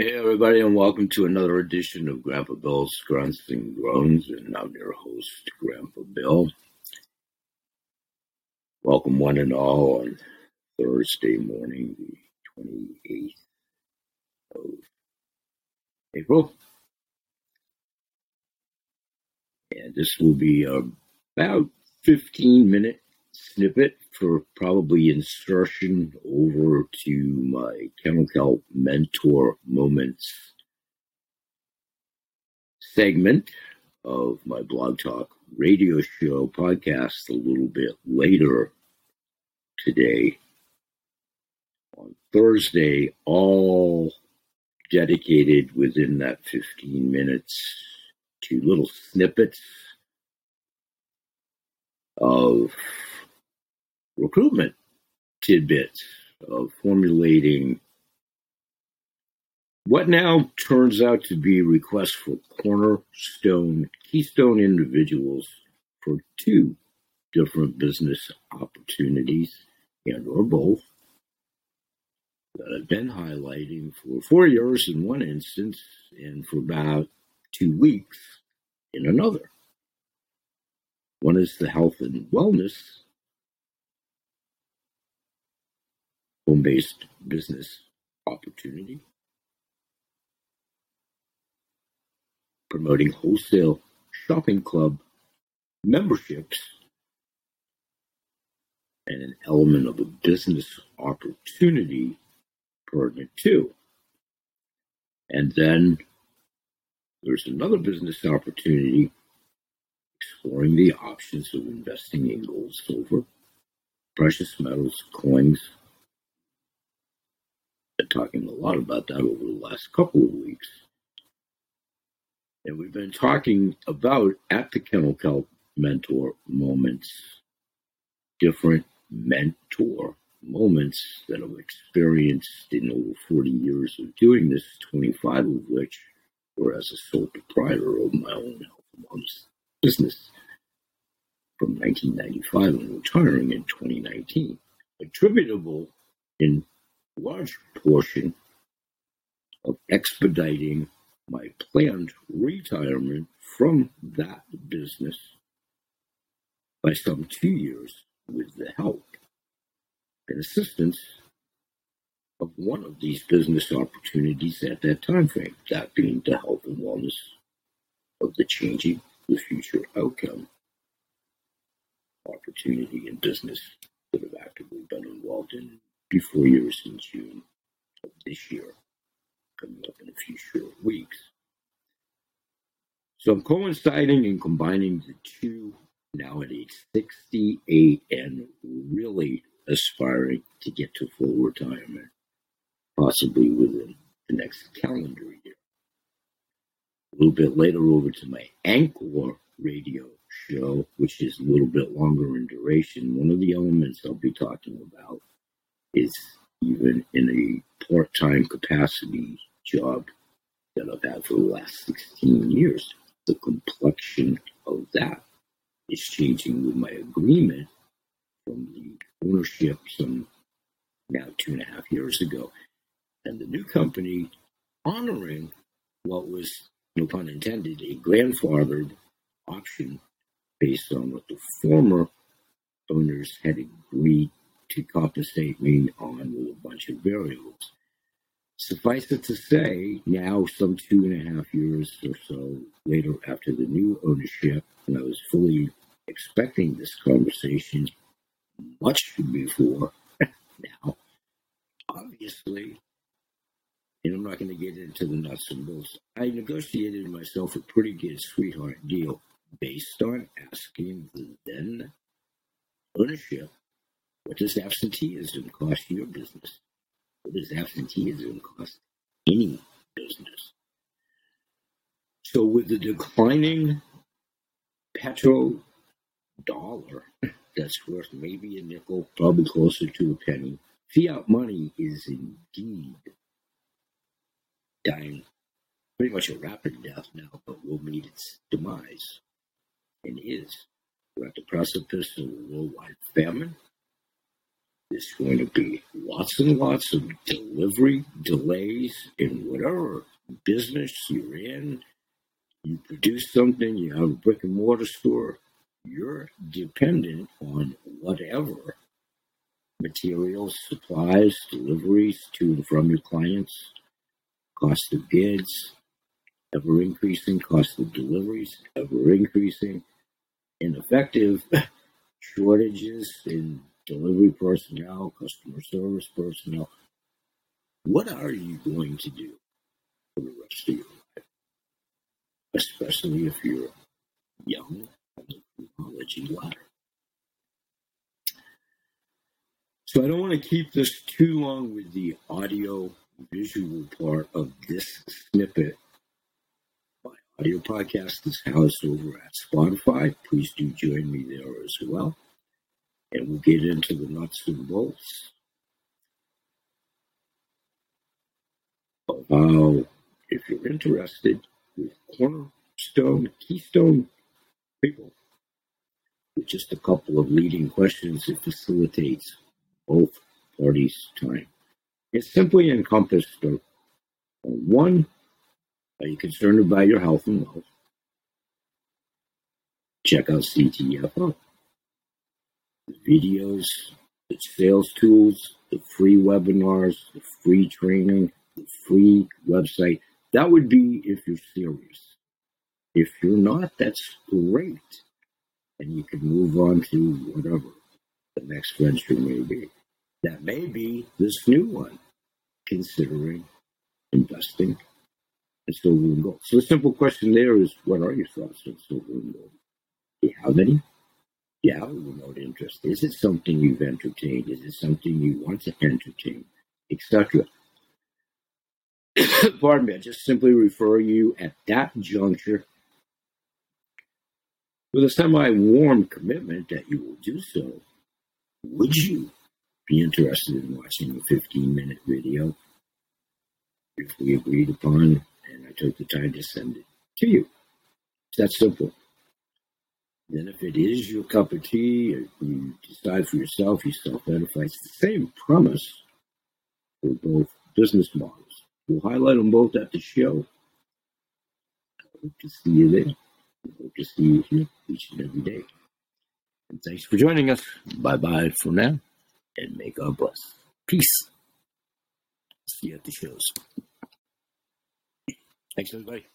Hey, everybody, and welcome to another edition of Grandpa Bill's Grunts and Groans. And I'm your host, Grandpa Bill. Welcome, one and all, on Thursday morning, the 28th of April. And this will be about 15 minute snippet for probably insertion over to my Kelp Mentor Moments segment of my blog talk radio show podcast a little bit later today. On Thursday, all dedicated within that 15 minutes to little snippets of recruitment tidbits of formulating what now turns out to be requests for cornerstone, keystone individuals for two different business opportunities and or both that I've been highlighting for four years in one instance and for about two weeks in another. One is the health and wellness home based business opportunity, promoting wholesale shopping club memberships, and an element of a business opportunity pertinent too. And then there's another business opportunity exploring the options of investing in gold, silver, precious metals, coins, talking a lot about that over the last couple of weeks. And we've been talking about at the Kennel Kelp mentor moments, different mentor moments that I've experienced in over 40 years of doing this, 25 of which were as a sole proprietor of my own health business from 1995 and retiring in 2019. Attributable in large portion of expediting my planned retirement from that business by some two years with the help and assistance of one of these business opportunities at that time frame, that being the health and wellness of the changing the future outcome opportunity in business that I've actively been involved in before years in June of this year, coming up in a few short weeks. So I'm coinciding and combining the two now at age 68 and really aspiring to get to full retirement, possibly within the next calendar year. A little bit later, over to my Anchor radio show, which is a little bit longer in duration. One of the elements I'll be talking about is even in a part time capacity job that I've had for the last 16 years. The complexion of that is changing with my agreement from the ownership some now two and a half years ago. And the new company honoring what was, no pun intended, a grandfathered option based on what the former owners had agreed to compensate me on a bunch of variables. Suffice it to say, now some two and a half years or so later after the new ownership, and I was fully expecting this conversation much before now, obviously, and I'm not going to get into the nuts and bolts, I negotiated myself a pretty good sweetheart deal based on asking the then ownership what does absenteeism cost your business? What does absenteeism cost any business? So, with the declining petro dollar that's worth maybe a nickel, probably closer to a penny, fiat money is indeed dying pretty much a rapid death now, but will meet its demise and is. We're at the precipice of a worldwide famine There's going to be lots and lots of delivery delays in whatever business you're in. You produce something, you have a brick and mortar store, you're dependent on whatever materials, supplies, deliveries to and from your clients, cost of goods, ever increasing, cost of deliveries, ever increasing, ineffective shortages in delivery personnel, customer service personnel. What are you going to do for the rest of your life? Especially if you're young on the technology ladder. So I don't want to keep this too long with the audio visual part of this snippet. My audio podcast is housed over at Spotify. Please do join me there as well. And we'll get into the nuts and bolts of how, if you're interested with cornerstone, keystone people, with just a couple of leading questions, it facilitates both parties' time. It's simply encompassed one, are you concerned about your health and wealth? Check out CTFO. Videos, the sales tools, the free webinars, the free training, the free website. That would be if you're serious. If you're not, that's great. And you can move on to whatever the next venture may be. That may be this new one, considering investing in silver and gold. So the simple question there is, what are your thoughts on silver and gold? Do you have any? You remote interest? Is it something you've entertained? Is it something you want to entertain? Etc. Pardon me, I just simply refer you at that juncture with a semi warm commitment that you will do so. Would you be interested in watching a 15 minute video if we agreed upon and I took the time to send it to you. It's that simple. Then, if it is your cup of tea, you decide for yourself, you self edify. It's the same premise for both business models. We'll highlight them both at the show. I hope to see you there. I hope to see you here each and every day. And thanks for joining us. Bye bye for now and may God bless. Peace. See you at the shows. Thanks, everybody.